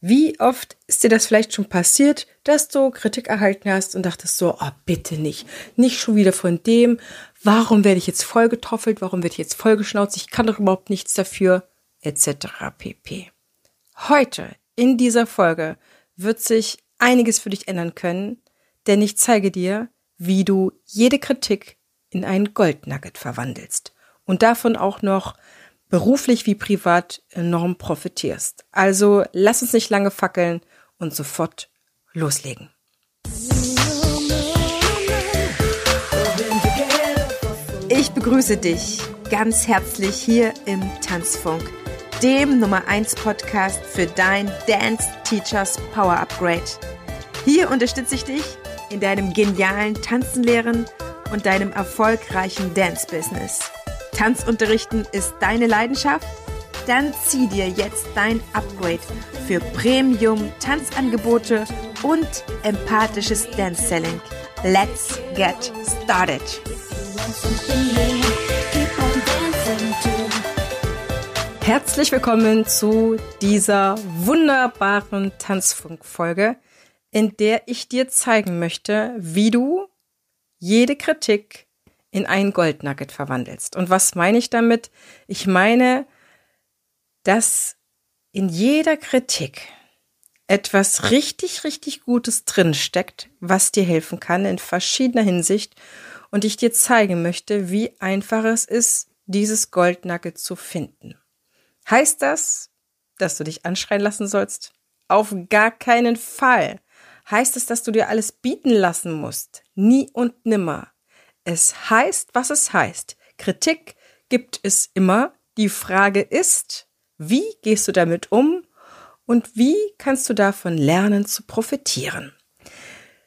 Wie oft ist dir das vielleicht schon passiert, dass du Kritik erhalten hast und dachtest so, oh, bitte nicht, nicht schon wieder von dem, warum werde ich jetzt vollgetoffelt, warum werde ich jetzt vollgeschnauzt, ich kann doch überhaupt nichts dafür, etc. pp. Heute in dieser Folge wird sich einiges für dich ändern können, denn ich zeige dir, wie du jede Kritik in einen Goldnugget verwandelst und davon auch noch beruflich wie privat enorm profitierst. Also lass uns nicht lange fackeln und sofort loslegen. Ich begrüße dich ganz herzlich hier im Tanzfunk, dem Nummer 1 Podcast für dein Dance Teachers Power Upgrade. Hier unterstütze ich dich in deinem genialen Tanzenlehren und deinem erfolgreichen Dance Business. Tanzunterrichten ist deine Leidenschaft? Dann zieh dir jetzt dein Upgrade für Premium Tanzangebote und empathisches Dance Selling. Let's get started. Herzlich willkommen zu dieser wunderbaren Tanzfunkfolge, in der ich dir zeigen möchte, wie du jede Kritik in ein Goldnugget verwandelst. Und was meine ich damit? Ich meine, dass in jeder Kritik etwas richtig, richtig Gutes drinsteckt, was dir helfen kann in verschiedener Hinsicht und ich dir zeigen möchte, wie einfach es ist, dieses Goldnugget zu finden. Heißt das, dass du dich anschreien lassen sollst? Auf gar keinen Fall. Heißt es, dass du dir alles bieten lassen musst? Nie und nimmer. Es heißt, was es heißt. Kritik gibt es immer. Die Frage ist, wie gehst du damit um und wie kannst du davon lernen zu profitieren?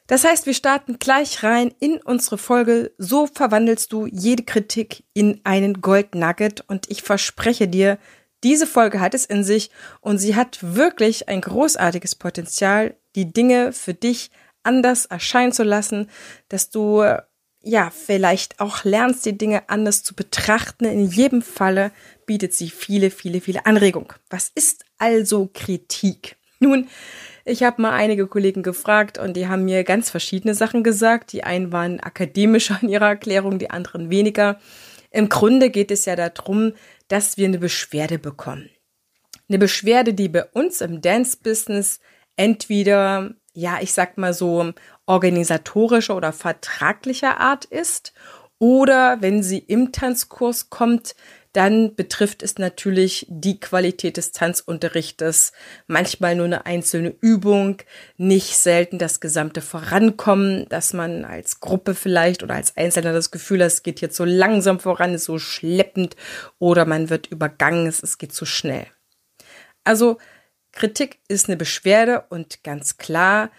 Das heißt, wir starten gleich rein in unsere Folge. So verwandelst du jede Kritik in einen Gold Nugget und ich verspreche dir, diese Folge hat es in sich und sie hat wirklich ein großartiges Potenzial, die Dinge für dich anders erscheinen zu lassen, dass du ja, vielleicht auch lernst, die Dinge anders zu betrachten. In jedem Falle bietet sie viele, viele, viele Anregungen. Was ist also Kritik? Nun, ich habe mal einige Kollegen gefragt und die haben mir ganz verschiedene Sachen gesagt. Die einen waren akademischer in ihrer Erklärung, die anderen weniger. Im Grunde geht es ja darum, dass wir eine Beschwerde bekommen. Eine Beschwerde, die bei uns im Dance-Business entweder, ja, ich sag mal so, organisatorischer oder vertraglicher Art ist. Oder wenn sie im Tanzkurs kommt, dann betrifft es natürlich die Qualität des Tanzunterrichtes. Manchmal nur eine einzelne Übung, nicht selten das gesamte Vorankommen, dass man als Gruppe vielleicht oder als Einzelner das Gefühl hat, es geht jetzt so langsam voran, ist so schleppend oder man wird übergangen, es geht zu schnell. Also Kritik ist eine Beschwerde und ganz klar,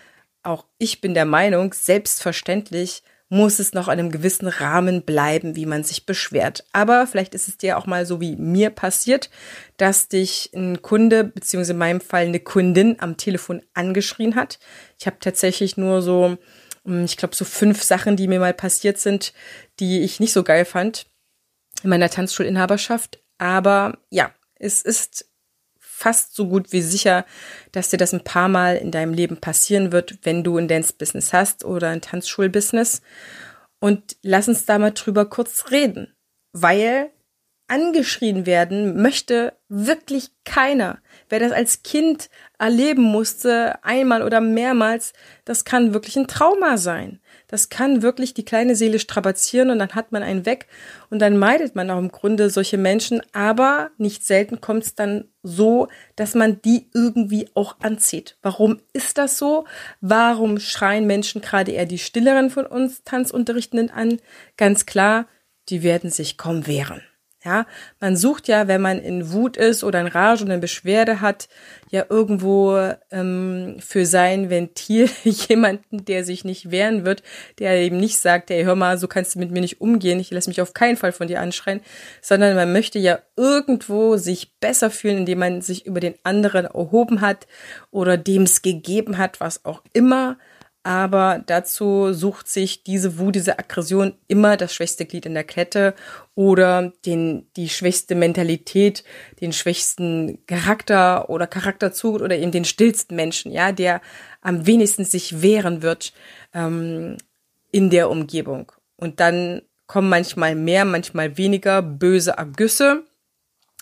auch ich bin der Meinung, selbstverständlich muss es noch in einem gewissen Rahmen bleiben, wie man sich beschwert. Aber vielleicht ist es dir auch mal so wie mir passiert, dass dich ein Kunde, beziehungsweise in meinem Fall eine Kundin am Telefon angeschrien hat. Ich habe tatsächlich nur so, hm, ich glaube, so fünf Sachen, die mir mal passiert sind, die ich nicht so geil fand in meiner Tanzschulinhaberschaft. Aber ja, es ist fast so gut wie sicher, dass dir das ein paar Mal in deinem Leben passieren wird, wenn du ein Dance-Business hast oder ein Tanzschulbusiness. Und lass uns da mal drüber kurz reden, weil angeschrien werden möchte wirklich keiner. Wer das als Kind erleben musste, einmal oder mehrmals, das kann wirklich ein Trauma sein. Das kann wirklich die kleine Seele strapazieren und dann hat man einen weg und dann meidet man auch im Grunde solche Menschen, aber nicht selten kommt es dann so, dass man die irgendwie auch anzieht. Warum ist das so? Warum schreien Menschen gerade eher die stilleren von uns Tanzunterrichtenden an? Ganz klar, die werden sich kaum wehren. Ja, man sucht ja, wenn man in Wut ist oder in Rage oder eine Beschwerde hat, ja irgendwo ähm, für sein Ventil jemanden, der sich nicht wehren wird, der eben nicht sagt, hey, hör mal, so kannst du mit mir nicht umgehen, ich lasse mich auf keinen Fall von dir anschreien, sondern man möchte ja irgendwo sich besser fühlen, indem man sich über den anderen erhoben hat oder dem es gegeben hat, was auch immer aber dazu sucht sich diese Wut, diese Aggression immer das schwächste Glied in der Kette oder den, die schwächste Mentalität, den schwächsten Charakter oder Charakterzug oder eben den stillsten Menschen, ja, der am wenigsten sich wehren wird ähm, in der Umgebung. Und dann kommen manchmal mehr, manchmal weniger böse Ergüsse.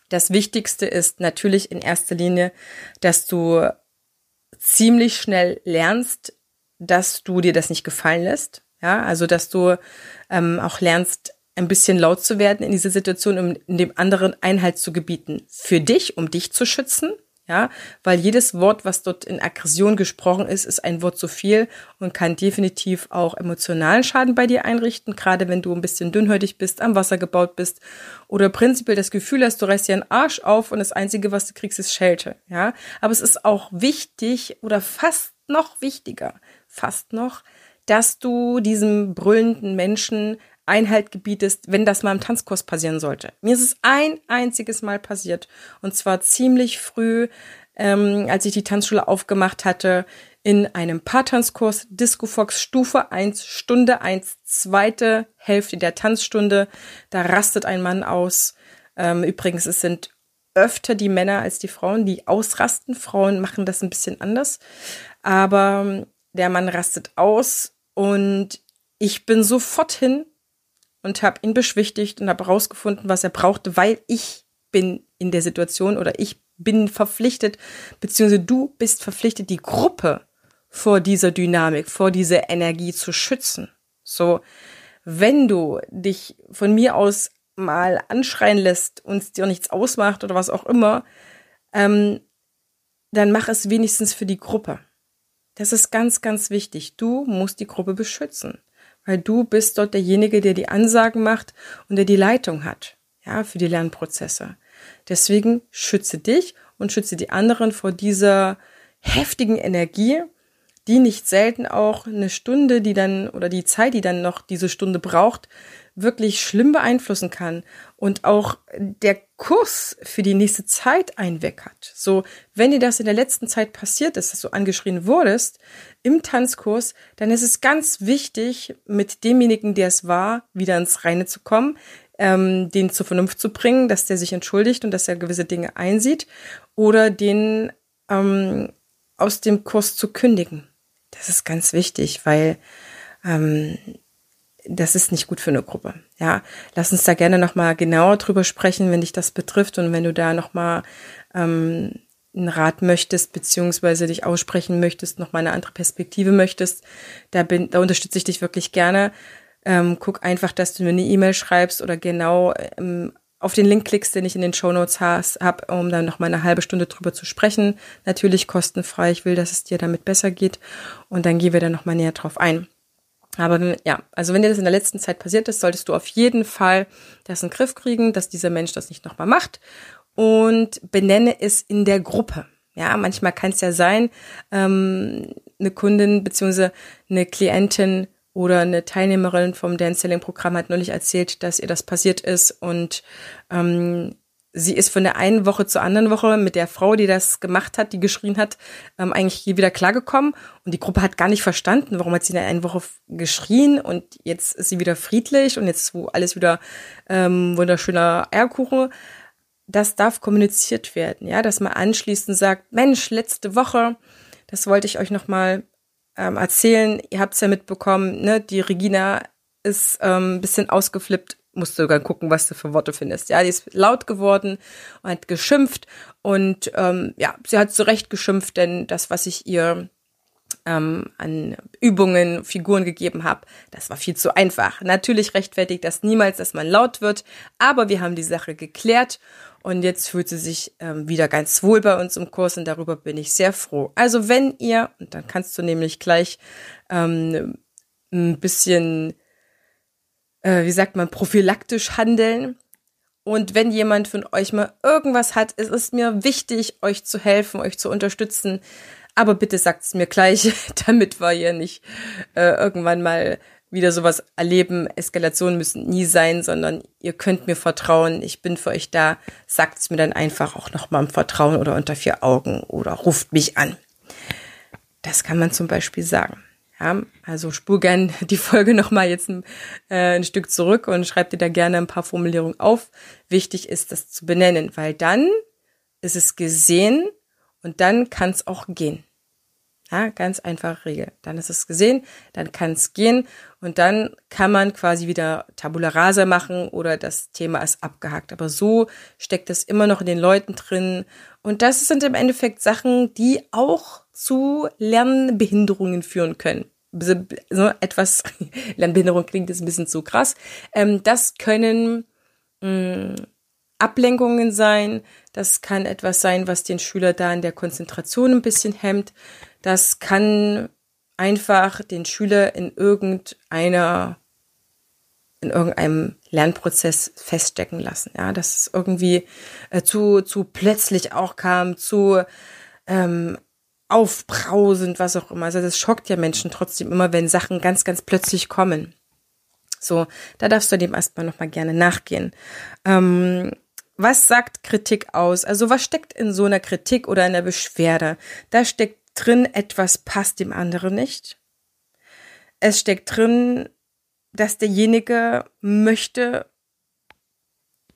Das Wichtigste ist natürlich in erster Linie, dass du ziemlich schnell lernst, dass du dir das nicht gefallen lässt. Ja, also dass du ähm, auch lernst, ein bisschen laut zu werden in dieser Situation, um dem anderen Einhalt zu gebieten. Für dich, um dich zu schützen. Ja, weil jedes Wort, was dort in Aggression gesprochen ist, ist ein Wort zu viel und kann definitiv auch emotionalen Schaden bei dir einrichten, gerade wenn du ein bisschen dünnhäutig bist, am Wasser gebaut bist oder prinzipiell das Gefühl hast, du reißt dir einen Arsch auf und das einzige, was du kriegst, ist Schelte. Ja, aber es ist auch wichtig oder fast noch wichtiger, fast noch, dass du diesem brüllenden Menschen Einhalt gebietest, wenn das mal im Tanzkurs passieren sollte. Mir ist es ein einziges Mal passiert und zwar ziemlich früh, ähm, als ich die Tanzschule aufgemacht hatte, in einem Paartanzkurs Disco Fox Stufe 1, Stunde 1, zweite Hälfte der Tanzstunde. Da rastet ein Mann aus. Ähm, übrigens, es sind öfter die Männer als die Frauen, die ausrasten. Frauen machen das ein bisschen anders. Aber der Mann rastet aus und ich bin sofort hin und habe ihn beschwichtigt und habe herausgefunden, was er brauchte, weil ich bin in der Situation oder ich bin verpflichtet, beziehungsweise du bist verpflichtet, die Gruppe vor dieser Dynamik, vor dieser Energie zu schützen. So, wenn du dich von mir aus mal anschreien lässt und es dir nichts ausmacht oder was auch immer, ähm, dann mach es wenigstens für die Gruppe. Das ist ganz, ganz wichtig. Du musst die Gruppe beschützen, weil du bist dort derjenige, der die Ansagen macht und der die Leitung hat, ja, für die Lernprozesse. Deswegen schütze dich und schütze die anderen vor dieser heftigen Energie, die nicht selten auch eine Stunde, die dann oder die Zeit, die dann noch diese Stunde braucht, wirklich schlimm beeinflussen kann und auch der Kurs für die nächste Zeit hat. So, wenn dir das in der letzten Zeit passiert ist, dass du angeschrien wurdest im Tanzkurs, dann ist es ganz wichtig, mit demjenigen, der es war, wieder ins Reine zu kommen, ähm, den zur Vernunft zu bringen, dass der sich entschuldigt und dass er gewisse Dinge einsieht oder den ähm, aus dem Kurs zu kündigen. Das ist ganz wichtig, weil ähm, das ist nicht gut für eine Gruppe. Ja, lass uns da gerne nochmal genauer drüber sprechen, wenn dich das betrifft und wenn du da nochmal ähm, einen Rat möchtest, beziehungsweise dich aussprechen möchtest, nochmal eine andere Perspektive möchtest, da bin, da unterstütze ich dich wirklich gerne. Ähm, guck einfach, dass du mir eine E-Mail schreibst oder genau ähm, auf den Link klickst, den ich in den Show Notes habe, um dann noch mal eine halbe Stunde drüber zu sprechen. Natürlich kostenfrei. Ich will, dass es dir damit besser geht. Und dann gehen wir da noch mal näher drauf ein. Aber ja, also wenn dir das in der letzten Zeit passiert ist, solltest du auf jeden Fall das in den Griff kriegen, dass dieser Mensch das nicht nochmal macht und benenne es in der Gruppe. Ja, manchmal kann es ja sein, ähm, eine Kundin beziehungsweise eine Klientin oder eine Teilnehmerin vom Dance Selling Programm hat neulich erzählt, dass ihr das passiert ist und ähm, sie ist von der einen Woche zur anderen Woche mit der Frau, die das gemacht hat, die geschrien hat, ähm, eigentlich wieder klargekommen. Und die Gruppe hat gar nicht verstanden, warum hat sie in der einen Woche geschrien und jetzt ist sie wieder friedlich und jetzt wo alles wieder ähm, wunderschöner Eierkuchen. Das darf kommuniziert werden, ja, dass man anschließend sagt, Mensch, letzte Woche, das wollte ich euch nochmal ähm, erzählen. Ihr habt es ja mitbekommen, ne, die Regina ist ähm, ein bisschen ausgeflippt musst du sogar gucken, was du für Worte findest. Ja, die ist laut geworden und hat geschimpft und ähm, ja, sie hat zu Recht geschimpft, denn das, was ich ihr ähm, an Übungen, Figuren gegeben habe, das war viel zu einfach. Natürlich rechtfertigt das niemals, dass man laut wird, aber wir haben die Sache geklärt und jetzt fühlt sie sich ähm, wieder ganz wohl bei uns im Kurs und darüber bin ich sehr froh. Also wenn ihr, und dann kannst du nämlich gleich ähm, ein bisschen äh, wie sagt man, prophylaktisch handeln. Und wenn jemand von euch mal irgendwas hat, es ist mir wichtig, euch zu helfen, euch zu unterstützen. Aber bitte sagt es mir gleich, damit wir hier nicht äh, irgendwann mal wieder sowas erleben. Eskalationen müssen nie sein, sondern ihr könnt mir vertrauen. Ich bin für euch da. Sagt es mir dann einfach auch nochmal im Vertrauen oder unter vier Augen oder ruft mich an. Das kann man zum Beispiel sagen. Ja, also spur gern die Folge nochmal jetzt ein, äh, ein Stück zurück und schreib dir da gerne ein paar Formulierungen auf. Wichtig ist, das zu benennen, weil dann ist es gesehen und dann kann es auch gehen. Ja, ganz einfache Regel. Dann ist es gesehen, dann kann es gehen und dann kann man quasi wieder Tabula rasa machen oder das Thema ist abgehakt. Aber so steckt es immer noch in den Leuten drin. Und das sind im Endeffekt Sachen, die auch zu Lernbehinderungen führen können. So etwas, Lernbehinderung klingt jetzt ein bisschen zu krass. Ähm, das können mh, mm, Ablenkungen sein. Das kann etwas sein, was den Schüler da in der Konzentration ein bisschen hemmt. Das kann einfach den Schüler in irgendeiner in irgendeinem Lernprozess feststecken lassen. Ja, dass es irgendwie äh, zu, zu plötzlich auch kam, zu ähm, aufbrausend, was auch immer. Also das schockt ja Menschen trotzdem immer, wenn Sachen ganz, ganz plötzlich kommen. So, da darfst du dem erstmal nochmal gerne nachgehen. Ähm, was sagt Kritik aus? Also was steckt in so einer Kritik oder in der Beschwerde? Da steckt drin, etwas passt dem anderen nicht. Es steckt drin, dass derjenige möchte,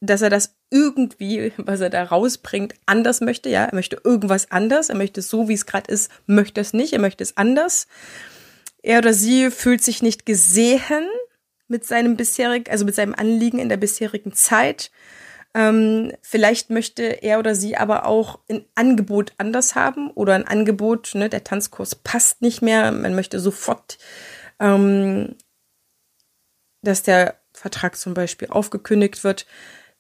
dass er das irgendwie, was er da rausbringt, anders möchte. Ja, er möchte irgendwas anders. Er möchte es so, wie es gerade ist, möchte es nicht. Er möchte es anders. Er oder sie fühlt sich nicht gesehen mit seinem bisherigen, also mit seinem Anliegen in der bisherigen Zeit ähm, vielleicht möchte er oder sie aber auch ein Angebot anders haben oder ein Angebot, ne, der Tanzkurs passt nicht mehr. Man möchte sofort, ähm, dass der Vertrag zum Beispiel aufgekündigt wird.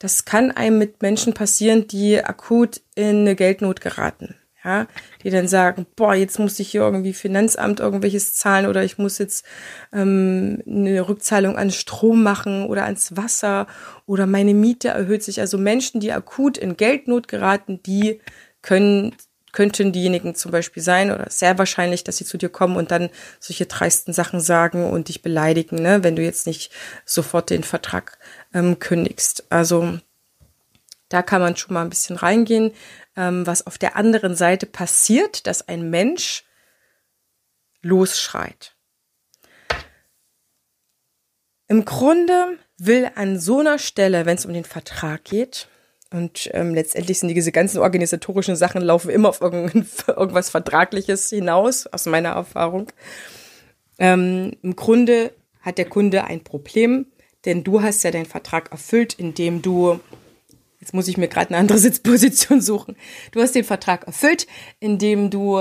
Das kann einem mit Menschen passieren, die akut in eine Geldnot geraten ja, die dann sagen, boah, jetzt muss ich hier irgendwie Finanzamt irgendwelches zahlen oder ich muss jetzt ähm, eine Rückzahlung an Strom machen oder ans Wasser oder meine Miete erhöht sich. Also Menschen, die akut in Geldnot geraten, die können könnten diejenigen zum Beispiel sein oder sehr wahrscheinlich, dass sie zu dir kommen und dann solche dreisten Sachen sagen und dich beleidigen, ne, wenn du jetzt nicht sofort den Vertrag ähm, kündigst. Also da kann man schon mal ein bisschen reingehen ähm, was auf der anderen Seite passiert, dass ein Mensch losschreit. Im Grunde will an so einer Stelle, wenn es um den Vertrag geht, und ähm, letztendlich sind diese ganzen organisatorischen Sachen laufen immer auf irgendwas Vertragliches hinaus, aus meiner Erfahrung. Ähm, Im Grunde hat der Kunde ein Problem, denn du hast ja deinen Vertrag erfüllt, indem du Jetzt muss ich mir gerade eine andere Sitzposition suchen. Du hast den Vertrag erfüllt, indem du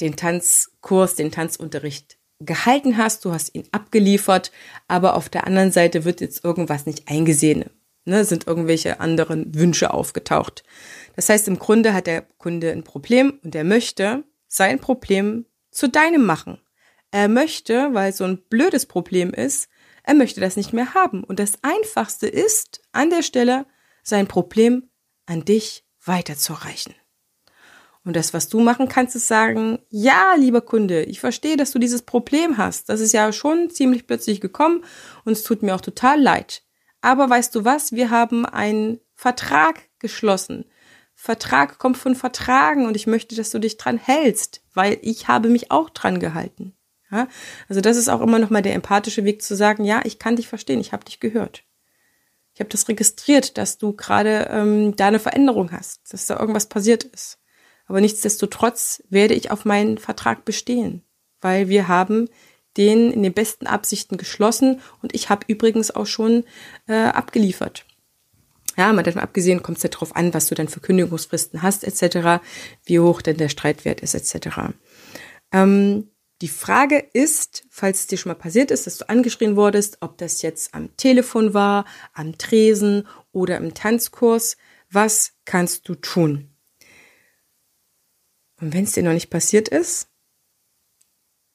den Tanzkurs, den Tanzunterricht gehalten hast, du hast ihn abgeliefert, aber auf der anderen Seite wird jetzt irgendwas nicht eingesehen. Ne, sind irgendwelche anderen Wünsche aufgetaucht. Das heißt, im Grunde hat der Kunde ein Problem und er möchte sein Problem zu deinem machen. Er möchte, weil so ein blödes Problem ist, er möchte das nicht mehr haben. Und das Einfachste ist an der Stelle, sein Problem an dich weiterzureichen. Und das, was du machen kannst, ist sagen, ja, lieber Kunde, ich verstehe, dass du dieses Problem hast. Das ist ja schon ziemlich plötzlich gekommen und es tut mir auch total leid. Aber weißt du was? Wir haben einen Vertrag geschlossen. Vertrag kommt von Vertragen und ich möchte, dass du dich dran hältst, weil ich habe mich auch dran gehalten. Ja? Also das ist auch immer noch mal der empathische Weg zu sagen, ja, ich kann dich verstehen, ich habe dich gehört. Ich habe das registriert, dass du gerade ähm, da eine Veränderung hast, dass da irgendwas passiert ist. Aber nichtsdestotrotz werde ich auf meinen Vertrag bestehen, weil wir haben den in den besten Absichten geschlossen und ich habe übrigens auch schon äh, abgeliefert. Ja, mal davon abgesehen kommt es ja darauf an, was du dann für Kündigungsfristen hast, etc., wie hoch denn der Streitwert ist, etc. Ähm, die Frage ist, falls es dir schon mal passiert ist, dass du angeschrien wurdest, ob das jetzt am Telefon war, am Tresen oder im Tanzkurs, was kannst du tun? Und wenn es dir noch nicht passiert ist,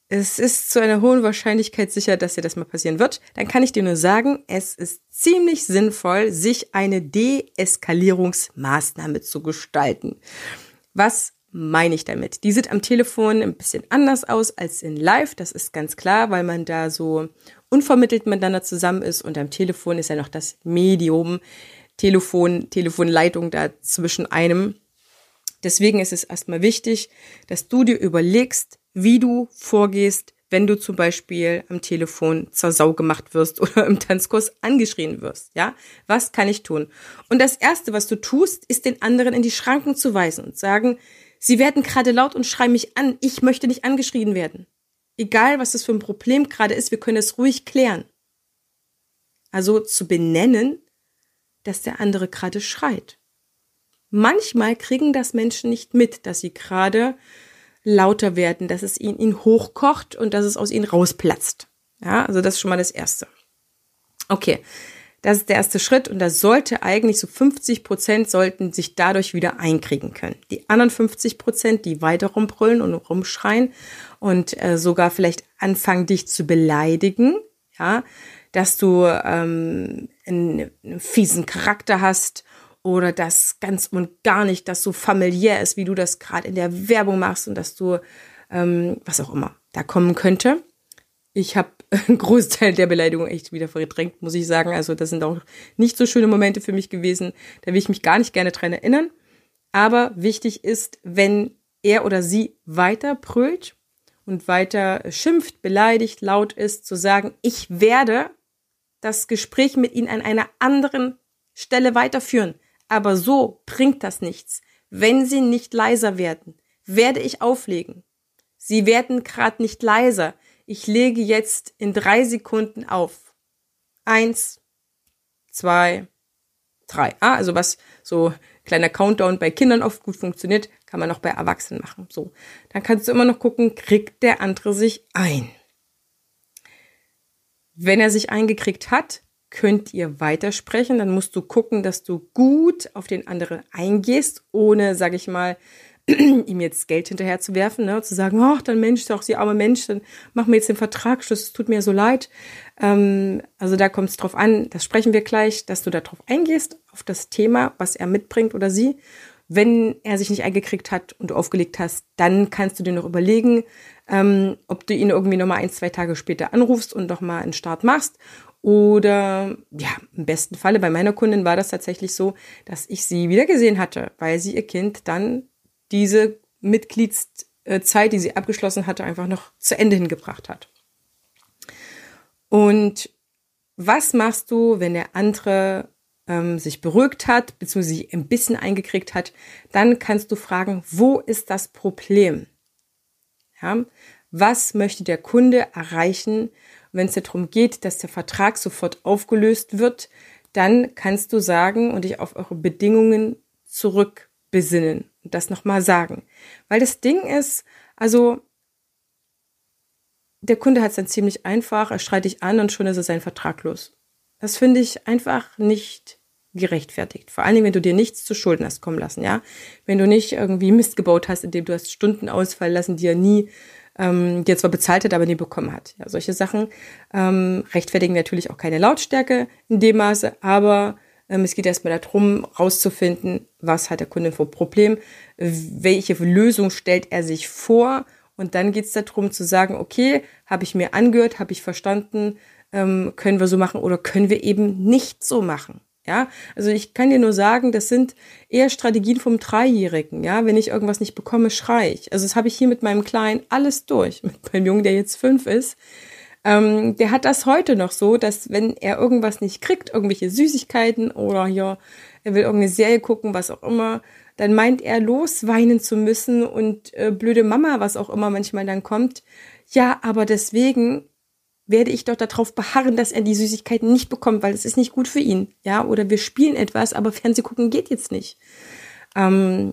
es ist zu einer hohen Wahrscheinlichkeit sicher, dass dir das mal passieren wird, dann kann ich dir nur sagen, es ist ziemlich sinnvoll, sich eine Deeskalierungsmaßnahme zu gestalten. Was meine ich damit? Die sieht am Telefon ein bisschen anders aus als in Live, das ist ganz klar, weil man da so unvermittelt miteinander zusammen ist und am Telefon ist ja noch das Medium, Telefon, Telefonleitung da zwischen einem. Deswegen ist es erstmal wichtig, dass du dir überlegst, wie du vorgehst, wenn du zum Beispiel am Telefon zur Sau gemacht wirst oder im Tanzkurs angeschrien wirst, ja? Was kann ich tun? Und das erste, was du tust, ist den anderen in die Schranken zu weisen und sagen, sie werden gerade laut und schreien mich an. Ich möchte nicht angeschrien werden. Egal, was das für ein Problem gerade ist, wir können es ruhig klären. Also zu benennen, dass der andere gerade schreit. Manchmal kriegen das Menschen nicht mit, dass sie gerade lauter werden, dass es ihn, ihn hochkocht und dass es aus ihnen rausplatzt. Ja, also das ist schon mal das Erste. Okay, das ist der erste Schritt und da sollte eigentlich so 50 Prozent sollten sich dadurch wieder einkriegen können. Die anderen 50 Prozent, die weiter rumbrüllen und rumschreien und äh, sogar vielleicht anfangen, dich zu beleidigen, ja, dass du ähm, einen, einen fiesen Charakter hast oder das ganz und gar nicht, dass so familiär ist, wie du das gerade in der Werbung machst und dass du ähm, was auch immer da kommen könnte. Ich habe einen Großteil der Beleidigung echt wieder verdrängt, muss ich sagen. Also das sind auch nicht so schöne Momente für mich gewesen. Da will ich mich gar nicht gerne dran erinnern. Aber wichtig ist, wenn er oder sie weiter brüllt und weiter schimpft, beleidigt, laut ist, zu sagen, ich werde das Gespräch mit ihnen an einer anderen Stelle weiterführen. Aber so bringt das nichts. Wenn sie nicht leiser werden, werde ich auflegen. Sie werden gerade nicht leiser. Ich lege jetzt in drei Sekunden auf. Eins, zwei, drei. Ah, also was so kleiner Countdown bei Kindern oft gut funktioniert, kann man auch bei Erwachsenen machen. So. Dann kannst du immer noch gucken, kriegt der andere sich ein. Wenn er sich eingekriegt hat, könnt ihr weitersprechen. Dann musst du gucken, dass du gut auf den anderen eingehst, ohne, sag ich mal, ihm jetzt Geld hinterher zu werfen, ne, zu sagen, ach, dann Mensch, doch sie arme Mensch, dann machen wir jetzt den Vertragsschluss, es tut mir so leid. Ähm, also da kommt es drauf an, das sprechen wir gleich, dass du darauf eingehst, auf das Thema, was er mitbringt oder sie. Wenn er sich nicht eingekriegt hat und du aufgelegt hast, dann kannst du dir noch überlegen, ähm, ob du ihn irgendwie nochmal ein, zwei Tage später anrufst und nochmal einen Start machst oder ja, im besten Falle bei meiner Kundin war das tatsächlich so, dass ich sie wieder gesehen hatte, weil sie ihr Kind dann diese Mitgliedszeit, die sie abgeschlossen hatte, einfach noch zu Ende hingebracht hat. Und was machst du, wenn der andere ähm, sich beruhigt hat, beziehungsweise sich ein bisschen eingekriegt hat? Dann kannst du fragen, wo ist das Problem? Ja, was möchte der Kunde erreichen? wenn es darum geht, dass der Vertrag sofort aufgelöst wird, dann kannst du sagen und dich auf eure Bedingungen zurückbesinnen und das nochmal sagen. Weil das Ding ist, also der Kunde hat es dann ziemlich einfach, er schreit dich an und schon ist es sein Vertrag los. Das finde ich einfach nicht gerechtfertigt. Vor allen Dingen, wenn du dir nichts zu Schulden hast kommen lassen, ja. Wenn du nicht irgendwie Mist gebaut hast, indem du hast Stunden ausfallen lassen, die er nie ähm, die er zwar bezahlt hat, aber nie bekommen hat. Ja, solche Sachen ähm, rechtfertigen natürlich auch keine Lautstärke in dem Maße, aber ähm, es geht erstmal darum, rauszufinden, was hat der Kunde ein Problem, welche Lösung stellt er sich vor und dann geht es darum zu sagen, okay, habe ich mir angehört, habe ich verstanden, ähm, können wir so machen oder können wir eben nicht so machen. Ja, also ich kann dir nur sagen, das sind eher Strategien vom Dreijährigen. Ja, wenn ich irgendwas nicht bekomme, schrei ich. Also das habe ich hier mit meinem Kleinen alles durch. Mit meinem Jungen, der jetzt fünf ist, ähm, der hat das heute noch so, dass wenn er irgendwas nicht kriegt, irgendwelche Süßigkeiten oder hier, er will irgendeine Serie gucken, was auch immer, dann meint er losweinen zu müssen und äh, blöde Mama, was auch immer manchmal dann kommt. Ja, aber deswegen werde ich doch darauf beharren, dass er die Süßigkeiten nicht bekommt, weil es ist nicht gut für ihn. Ja, oder wir spielen etwas, aber Fernseh gucken geht jetzt nicht. Ähm,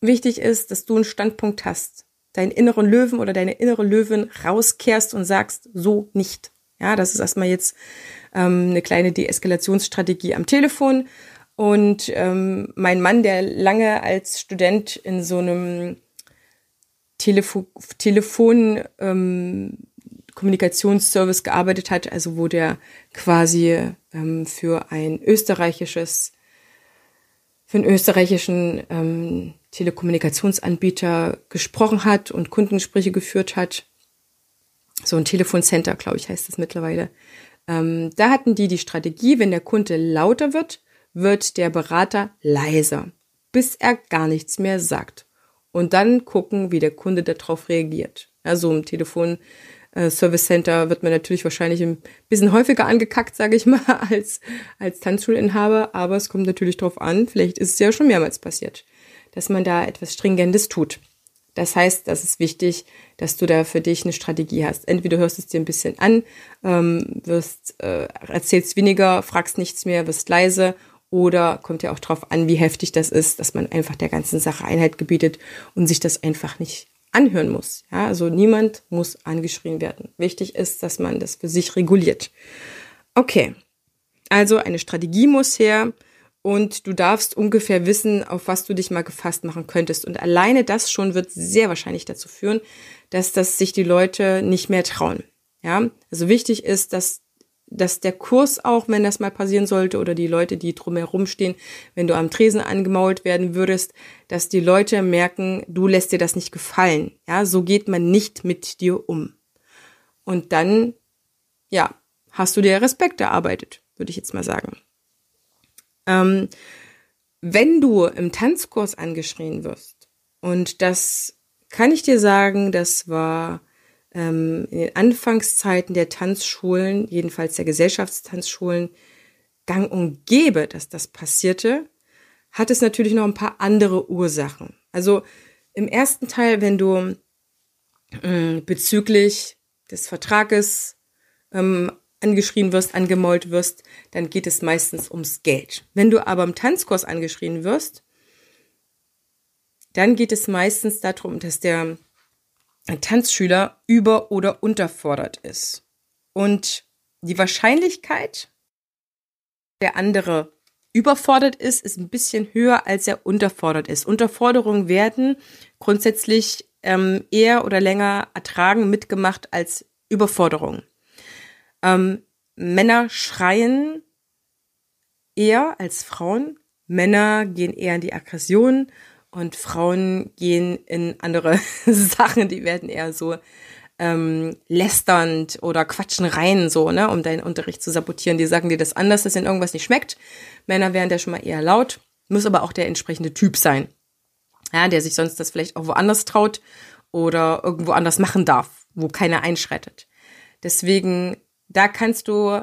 wichtig ist, dass du einen Standpunkt hast, deinen inneren Löwen oder deine innere Löwin rauskehrst und sagst, so nicht. Ja, das ist erstmal jetzt ähm, eine kleine Deeskalationsstrategie am Telefon. Und ähm, mein Mann, der lange als Student in so einem Telefo Telefon ähm, Kommunikationsservice gearbeitet hat, also wo der quasi ähm, für ein österreichisches, für einen österreichischen ähm, Telekommunikationsanbieter gesprochen hat und Kundengespräche geführt hat. So ein Telefoncenter, glaube ich, heißt das mittlerweile. Ähm, da hatten die die Strategie, wenn der Kunde lauter wird, wird der Berater leiser, bis er gar nichts mehr sagt und dann gucken, wie der Kunde darauf reagiert. Also im Telefon äh, Service Center wird man natürlich wahrscheinlich ein bisschen häufiger angekackt, sage ich mal, als, als Tanzschulinhaber. Aber es kommt natürlich drauf an, vielleicht ist es ja schon mehrmals passiert, dass man da etwas Stringentes tut. Das heißt, das ist wichtig, dass du da für dich eine Strategie hast. Entweder hörst es dir ein bisschen an, ähm, wirst, äh, erzählst weniger, fragst nichts mehr, wirst leise oder kommt ja auch drauf an, wie heftig das ist, dass man einfach der ganzen Sache Einheit gebietet und sich das einfach nicht anhören muss. Ja, also niemand muss angeschrien werden. Wichtig ist, dass man das für sich reguliert. Okay. Also eine Strategie muss her und du darfst ungefähr wissen, auf was du dich mal gefasst machen könntest. Und alleine das schon wird sehr wahrscheinlich dazu führen, dass das sich die Leute nicht mehr trauen. Ja, also wichtig ist, dass dass der Kurs auch, wenn das mal passieren sollte, oder die Leute, die drumherum stehen, wenn du am Tresen angemault werden würdest, dass die Leute merken, du lässt dir das nicht gefallen. Ja, so geht man nicht mit dir um. Und dann, ja, hast du dir Respekt erarbeitet, würde ich jetzt mal sagen. Ähm, wenn du im Tanzkurs angeschrien wirst, und das kann ich dir sagen, das war ähm, in den Anfangszeiten der Tanzschulen, jedenfalls der Gesellschaftstanzschulen, gang und gäbe, dass das passierte, hat es natürlich noch ein paar andere Ursachen. Also im ersten Teil, wenn du äh, bezüglich des Vertrages ähm, angeschrien wirst, angemollt wirst, dann geht es meistens ums Geld. Wenn du aber im Tanzkurs angeschrien wirst, dann geht es meistens darum, dass der ein Tanzschüler über- oder unterfordert ist. Und die Wahrscheinlichkeit, der andere überfordert ist, ist ein bisschen höher, als er unterfordert ist. Unterforderungen werden grundsätzlich ähm, eher oder länger ertragen, mitgemacht als Überforderung. Ähm, Männer schreien eher als Frauen. Männer gehen eher in die Aggression und Frauen gehen in andere Sachen, die werden eher so ähm, lästernd oder quatschen rein, so, ne, um deinen Unterricht zu sabotieren. Die sagen dir das anders, dass ihnen irgendwas nicht schmeckt. Männer wären da schon mal eher laut, muss aber auch der entsprechende Typ sein. Ja, der sich sonst das vielleicht auch woanders traut oder irgendwo anders machen darf, wo keiner einschreitet. Deswegen, da kannst du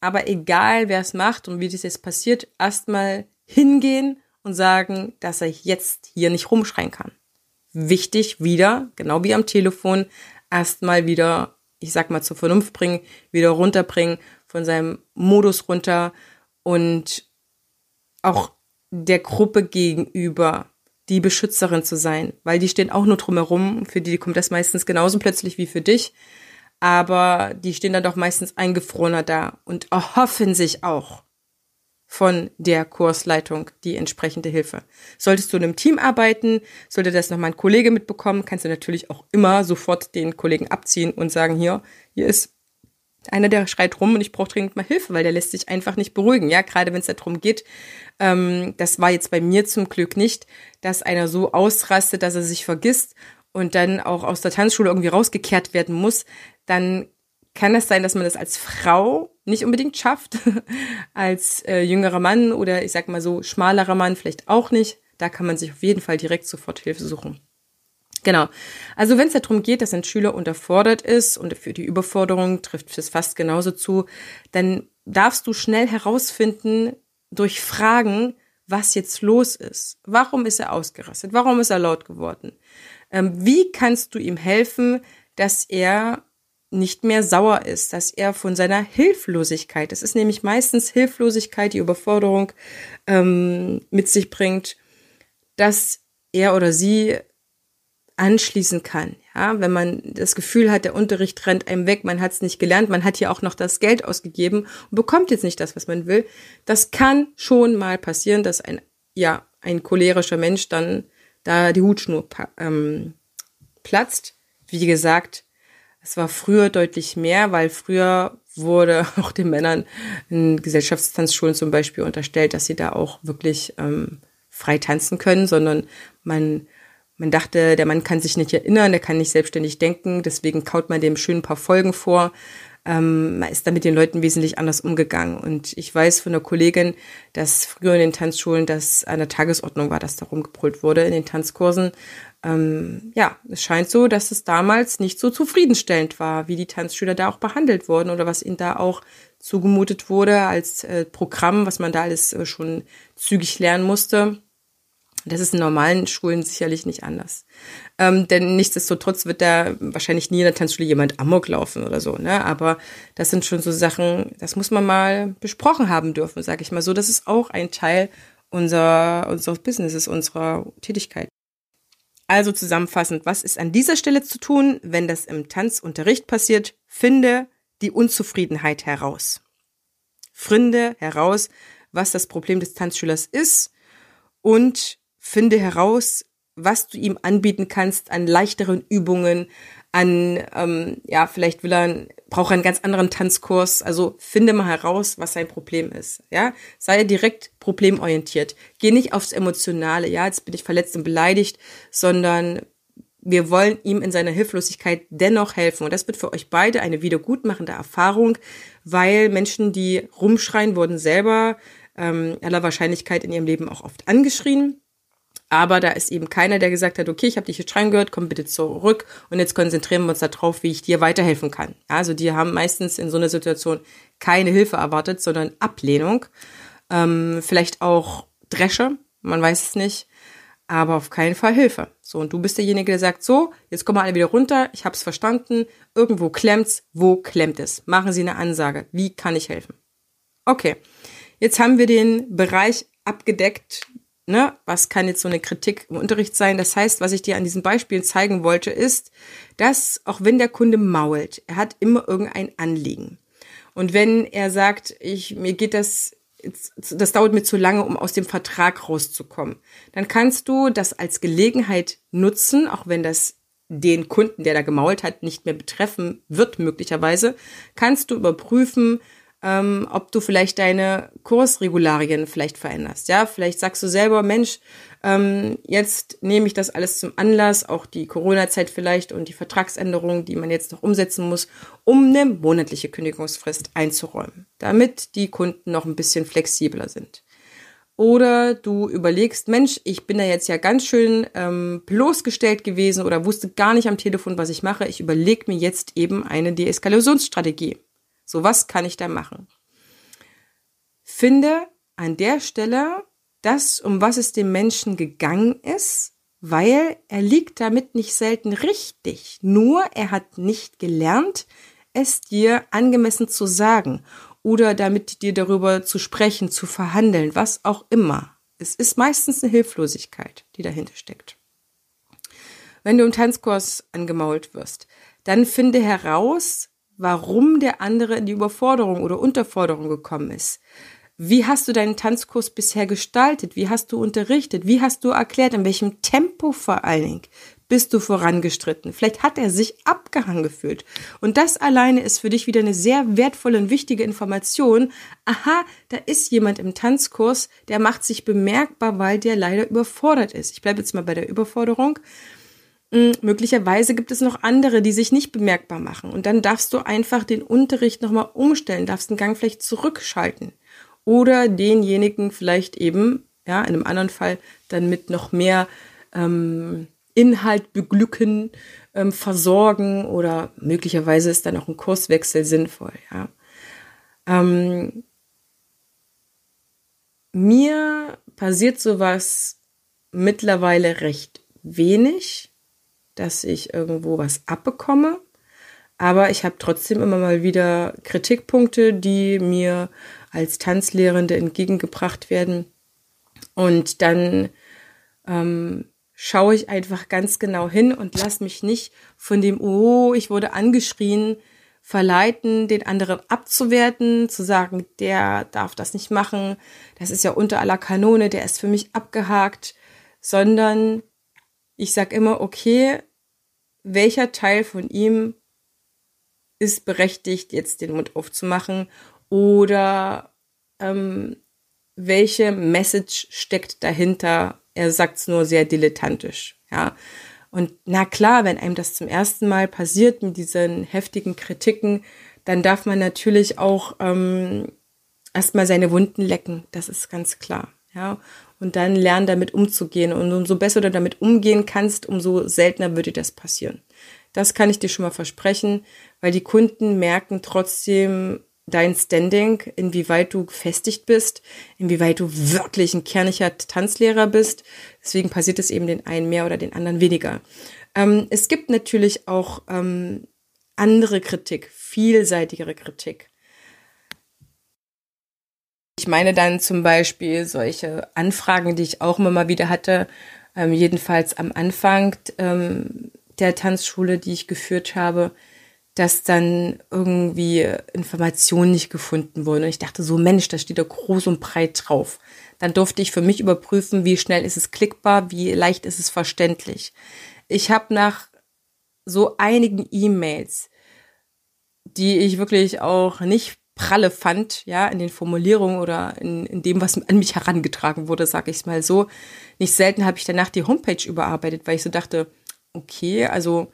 aber egal wer es macht und wie das jetzt passiert, erstmal hingehen und sagen, dass er jetzt hier nicht rumschreien kann. Wichtig wieder, genau wie am Telefon, erstmal wieder, ich sag mal, zur Vernunft bringen, wieder runterbringen, von seinem Modus runter und auch der Gruppe gegenüber die Beschützerin zu sein, weil die stehen auch nur drumherum, für die kommt das meistens genauso plötzlich wie für dich, aber die stehen dann doch meistens eingefrorener da und erhoffen sich auch, von der Kursleitung die entsprechende Hilfe. Solltest du in einem Team arbeiten, sollte das nochmal ein Kollege mitbekommen, kannst du natürlich auch immer sofort den Kollegen abziehen und sagen, hier, hier ist einer, der schreit rum und ich brauche dringend mal Hilfe, weil der lässt sich einfach nicht beruhigen. Ja, gerade wenn es darum geht, ähm, das war jetzt bei mir zum Glück nicht, dass einer so ausrastet, dass er sich vergisst und dann auch aus der Tanzschule irgendwie rausgekehrt werden muss, dann kann es sein, dass man das als Frau nicht unbedingt schafft, als äh, jüngerer Mann oder ich sag mal so schmalerer Mann vielleicht auch nicht. Da kann man sich auf jeden Fall direkt sofort Hilfe suchen. Genau. Also wenn es darum geht, dass ein Schüler unterfordert ist und für die Überforderung trifft es fast genauso zu, dann darfst du schnell herausfinden durch Fragen, was jetzt los ist. Warum ist er ausgerastet? Warum ist er laut geworden? Ähm, wie kannst du ihm helfen, dass er nicht mehr sauer ist, dass er von seiner Hilflosigkeit, es ist nämlich meistens Hilflosigkeit, die Überforderung ähm, mit sich bringt, dass er oder sie anschließen kann. Ja, wenn man das Gefühl hat, der Unterricht rennt einem weg, man hat es nicht gelernt, man hat hier auch noch das Geld ausgegeben und bekommt jetzt nicht das, was man will. Das kann schon mal passieren, dass ein ja ein cholerischer Mensch dann da die Hutschnur ähm, platzt. Wie gesagt, es war früher deutlich mehr, weil früher wurde auch den Männern in Gesellschaftstanzschulen zum Beispiel unterstellt, dass sie da auch wirklich ähm, frei tanzen können, sondern man, man dachte, der Mann kann sich nicht erinnern, der kann nicht selbstständig denken, deswegen kaut man dem schön ein paar Folgen vor. ähm, man ist da mit den Leuten wesentlich anders umgegangen. Und ich weiß von einer Kollegin, dass früher in den Tanzschulen das an der Tagesordnung war, dass da rumgebrüllt wurde in den Tanzkursen. Ähm, ja, es scheint so, dass es damals nicht so zufriedenstellend war, wie die Tanzschüler da auch behandelt wurden oder was ihnen da auch zugemutet wurde als äh, Programm, was man da alles äh, schon zügig lernen musste. Das ist in normalen Schulen sicherlich nicht anders. Ähm, denn nichtsdestotrotz wird da wahrscheinlich nie in der Tanzschule jemand Amok laufen oder so. Ne? Aber das sind schon so Sachen, das muss man mal besprochen haben dürfen, sage ich mal so. Das ist auch ein Teil unserer, unseres Businesses, unserer Tätigkeit. Also zusammenfassend, was ist an dieser Stelle zu tun, wenn das im Tanzunterricht passiert? Finde die Unzufriedenheit heraus. Finde heraus, was das Problem des Tanzschülers ist und finde heraus, was du ihm anbieten kannst an leichteren Übungen, an, ähm, ja, vielleicht will er, braucht er einen ganz anderen Tanzkurs. Also finde mal heraus, was sein Problem ist. Ja, sei direkt problemorientiert. Geh nicht aufs Emotionale. Ja, jetzt bin ich verletzt und beleidigt, sondern wir wollen ihm in seiner Hilflosigkeit dennoch helfen. Und das wird für euch beide eine wiedergutmachende Erfahrung, weil Menschen, die rumschreien, wurden selber ähm, aller Wahrscheinlichkeit in ihrem Leben auch oft angeschrien. Aber da ist eben keiner, der gesagt hat, okay, ich habe dich jetzt schreien gehört, komm bitte zurück und jetzt konzentrieren wir uns darauf, wie ich dir weiterhelfen kann. Also die haben meistens in so einer Situation keine Hilfe erwartet, sondern Ablehnung. Ähm, vielleicht auch Dresche, man weiß es nicht, aber auf keinen Fall Hilfe. So, und du bist derjenige, der sagt, so, jetzt kommen wir alle wieder runter, ich habe es verstanden, irgendwo klemmt's, wo klemmt es? Machen Sie eine Ansage, wie kann ich helfen? Okay, jetzt haben wir den Bereich abgedeckt, ne, was kann jetzt so eine Kritik im Unterricht sein? Das heißt, was ich dir an diesem Beispiel zeigen wollte, ist, dass auch wenn der Kunde mault, er hat immer irgendein Anliegen. Und wenn er sagt, ich, mir geht das, das dauert mir zu lange, um aus dem Vertrag rauszukommen, dann kannst du das als Gelegenheit nutzen, auch wenn das den Kunden, der da gemault hat, nicht mehr betreffen wird, möglicherweise, kannst du überprüfen, ähm, ob du vielleicht deine Kursregularien vielleicht veränderst. Ja, vielleicht sagst du selber, Mensch, ähm, jetzt nehme ich das alles zum Anlass, auch die Corona-Zeit vielleicht und die Vertragsänderungen, die man jetzt noch umsetzen muss, um eine monatliche Kündigungsfrist einzuräumen, damit die Kunden noch ein bisschen flexibler sind. Oder du überlegst, Mensch, ich bin da jetzt ja ganz schön ähm, bloßgestellt gewesen oder wusste gar nicht am Telefon, was ich mache. Ich überlege mir jetzt eben eine Deeskalationsstrategie. So, was kann ich da machen? Finde an der Stelle das, um was es dem Menschen gegangen ist, weil er liegt damit nicht selten richtig. Nur er hat nicht gelernt, es dir angemessen zu sagen oder damit dir darüber zu sprechen, zu verhandeln, was auch immer. Es ist meistens eine Hilflosigkeit, die dahinter steckt. Wenn du im Tanzkurs angemault wirst, dann finde heraus, warum der andere in die Überforderung oder Unterforderung gekommen ist. Wie hast du deinen Tanzkurs bisher gestaltet? Wie hast du unterrichtet? Wie hast du erklärt? In welchem Tempo vor allen Dingen bist du vorangestritten? Vielleicht hat er sich abgehangen gefühlt. Und das alleine ist für dich wieder eine sehr wertvolle und wichtige Information. Aha, da ist jemand im Tanzkurs, der macht sich bemerkbar, weil der leider überfordert ist. Ich bleibe jetzt mal bei der Überforderung. Möglicherweise gibt es noch andere, die sich nicht bemerkbar machen. Und dann darfst du einfach den Unterricht nochmal umstellen, darfst den Gang vielleicht zurückschalten. Oder denjenigen vielleicht eben, ja, in einem anderen Fall dann mit noch mehr ähm, Inhalt beglücken, ähm, versorgen oder möglicherweise ist dann auch ein Kurswechsel sinnvoll, ja. Ähm, mir passiert sowas mittlerweile recht wenig dass ich irgendwo was abbekomme. Aber ich habe trotzdem immer mal wieder Kritikpunkte, die mir als Tanzlehrende entgegengebracht werden. Und dann ähm, schaue ich einfach ganz genau hin und lass mich nicht von dem, oh, ich wurde angeschrien, verleiten, den anderen abzuwerten, zu sagen, der darf das nicht machen, das ist ja unter aller Kanone, der ist für mich abgehakt, sondern ich sag immer, okay, welcher Teil von ihm ist berechtigt, jetzt den Mund aufzumachen oder ähm, welche Message steckt dahinter? Er sagt es nur sehr dilettantisch, ja. Und na klar, wenn einem das zum ersten Mal passiert mit diesen heftigen Kritiken, dann darf man natürlich auch ähm, erstmal seine Wunden lecken. Das ist ganz klar. Ja, und dann lernen, damit umzugehen. Und umso besser du damit umgehen kannst, umso seltener würde das passieren. Das kann ich dir schon mal versprechen, weil die Kunden merken trotzdem dein Standing, inwieweit du gefestigt bist, inwieweit du wirklich ein kerniger Tanzlehrer bist. Deswegen passiert es eben den einen mehr oder den anderen weniger. Ähm, es gibt natürlich auch ähm, andere Kritik, vielseitigere Kritik. Ich meine dann zum Beispiel solche Anfragen, die ich auch immer mal wieder hatte, ähm, jedenfalls am Anfang ähm, der Tanzschule, die ich geführt habe, dass dann irgendwie Informationen nicht gefunden wurden. Und ich dachte so, Mensch, da steht da groß und breit drauf. Dann durfte ich für mich überprüfen, wie schnell ist es klickbar, wie leicht ist es verständlich. Ich habe nach so einigen E-Mails, die ich wirklich auch nicht pralle fand, ja, in den Formulierungen oder in, in dem, was an mich herangetragen wurde, sag ich mal so. Nicht selten habe ich danach die Homepage überarbeitet, weil ich so dachte, okay, also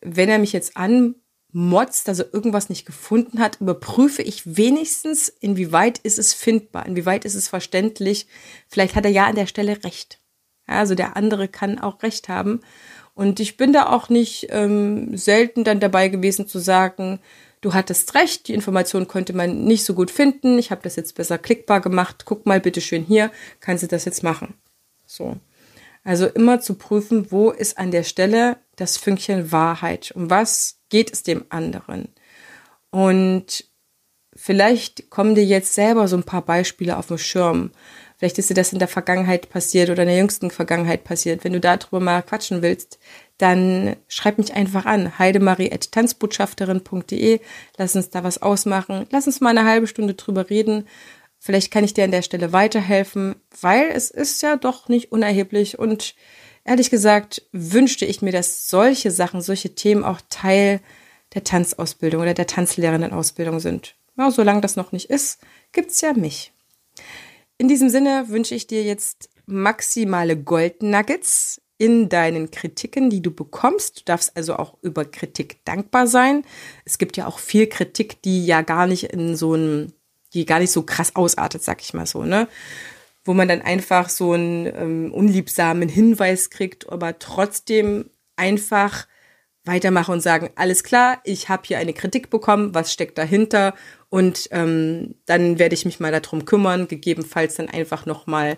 wenn er mich jetzt anmotzt, dass er irgendwas nicht gefunden hat, überprüfe ich wenigstens, inwieweit ist es findbar, inwieweit ist es verständlich. Vielleicht hat er ja an der Stelle recht. Ja, also der andere kann auch recht haben. Und ich bin da auch nicht ähm, selten dann dabei gewesen zu sagen, du hattest recht, die Information konnte man nicht so gut finden, ich habe das jetzt besser klickbar gemacht, guck mal bitte schön hier, kannst du das jetzt machen. So. Also immer zu prüfen, wo ist an der Stelle das Fünkchen Wahrheit, um was geht es dem anderen. Und vielleicht kommen dir jetzt selber so ein paar Beispiele auf den Schirm. Vielleicht ist dir das in der Vergangenheit passiert oder in der jüngsten Vergangenheit passiert. Wenn du darüber mal quatschen willst, dann schreib mich einfach an. heidemarie.tanzbotschafterin.de. Lass uns da was ausmachen. Lass uns mal eine halbe Stunde drüber reden. Vielleicht kann ich dir an der Stelle weiterhelfen, weil es ist ja doch nicht unerheblich und ehrlich gesagt wünschte ich mir, dass solche Sachen, solche Themen auch Teil der Tanzausbildung oder der Tanzlehrendenausbildung sind. Ja, solange das noch nicht ist, gibt's ja mich. In diesem Sinne wünsche ich dir jetzt maximale Goldnuggets in deinen Kritiken, die du bekommst. Du darfst also auch über Kritik dankbar sein. Es gibt ja auch viel Kritik, die ja gar nicht in so ein, die gar nicht so krass ausartet, sag ich mal so, ne? Wo man dann einfach so einen ähm, unliebsamen Hinweis kriegt, aber trotzdem einfach weitermachen und sagen, alles klar, ich habe hier eine Kritik bekommen, was steckt dahinter und ähm, dann werde ich mich mal darum kümmern, gegebenenfalls dann einfach nochmal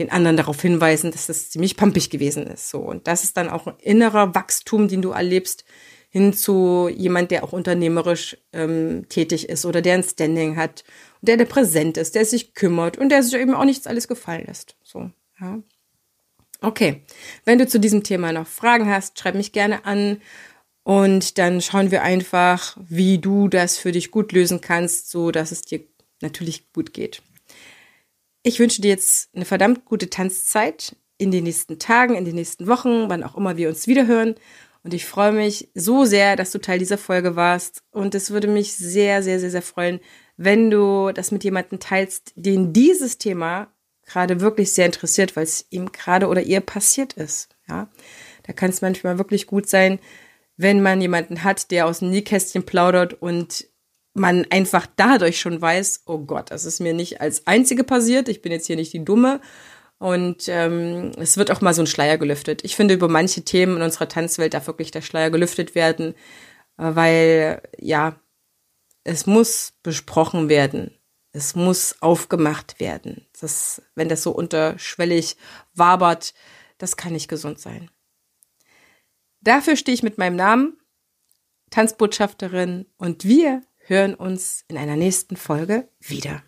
den anderen darauf hinweisen, dass das ziemlich pampig gewesen ist. So und das ist dann auch ein innerer Wachstum, den du erlebst, hin zu jemand, der auch unternehmerisch ähm, tätig ist oder der ein Standing hat, der der präsent ist, der sich kümmert und der sich eben auch nichts alles gefallen lässt. So, ja. Okay, wenn du zu diesem Thema noch Fragen hast, schreib mich gerne an und dann schauen wir einfach, wie du das für dich gut lösen kannst, so dass es dir natürlich gut geht. Ich wünsche dir jetzt eine verdammt gute Tanzzeit in den nächsten Tagen, in den nächsten Wochen, wann auch immer wir uns wiederhören. Und ich freue mich so sehr, dass du Teil dieser Folge warst. Und es würde mich sehr, sehr, sehr, sehr freuen, wenn du das mit jemandem teilst, den dieses Thema gerade wirklich sehr interessiert, weil es ihm gerade oder ihr passiert ist. Ja, da kann es manchmal wirklich gut sein, wenn man jemanden hat, der aus dem Nähkästchen plaudert und man einfach dadurch schon weiß, oh Gott, das ist mir nicht als einzige passiert. Ich bin jetzt hier nicht die Dumme. Und ähm, es wird auch mal so ein Schleier gelüftet. Ich finde, über manche Themen in unserer Tanzwelt darf wirklich der Schleier gelüftet werden, äh, weil ja, es muss besprochen werden. Es muss aufgemacht werden. Das, wenn das so unterschwellig wabert, das kann nicht gesund sein. Dafür stehe ich mit meinem Namen, Tanzbotschafterin, und wir hören uns in einer nächsten Folge wieder.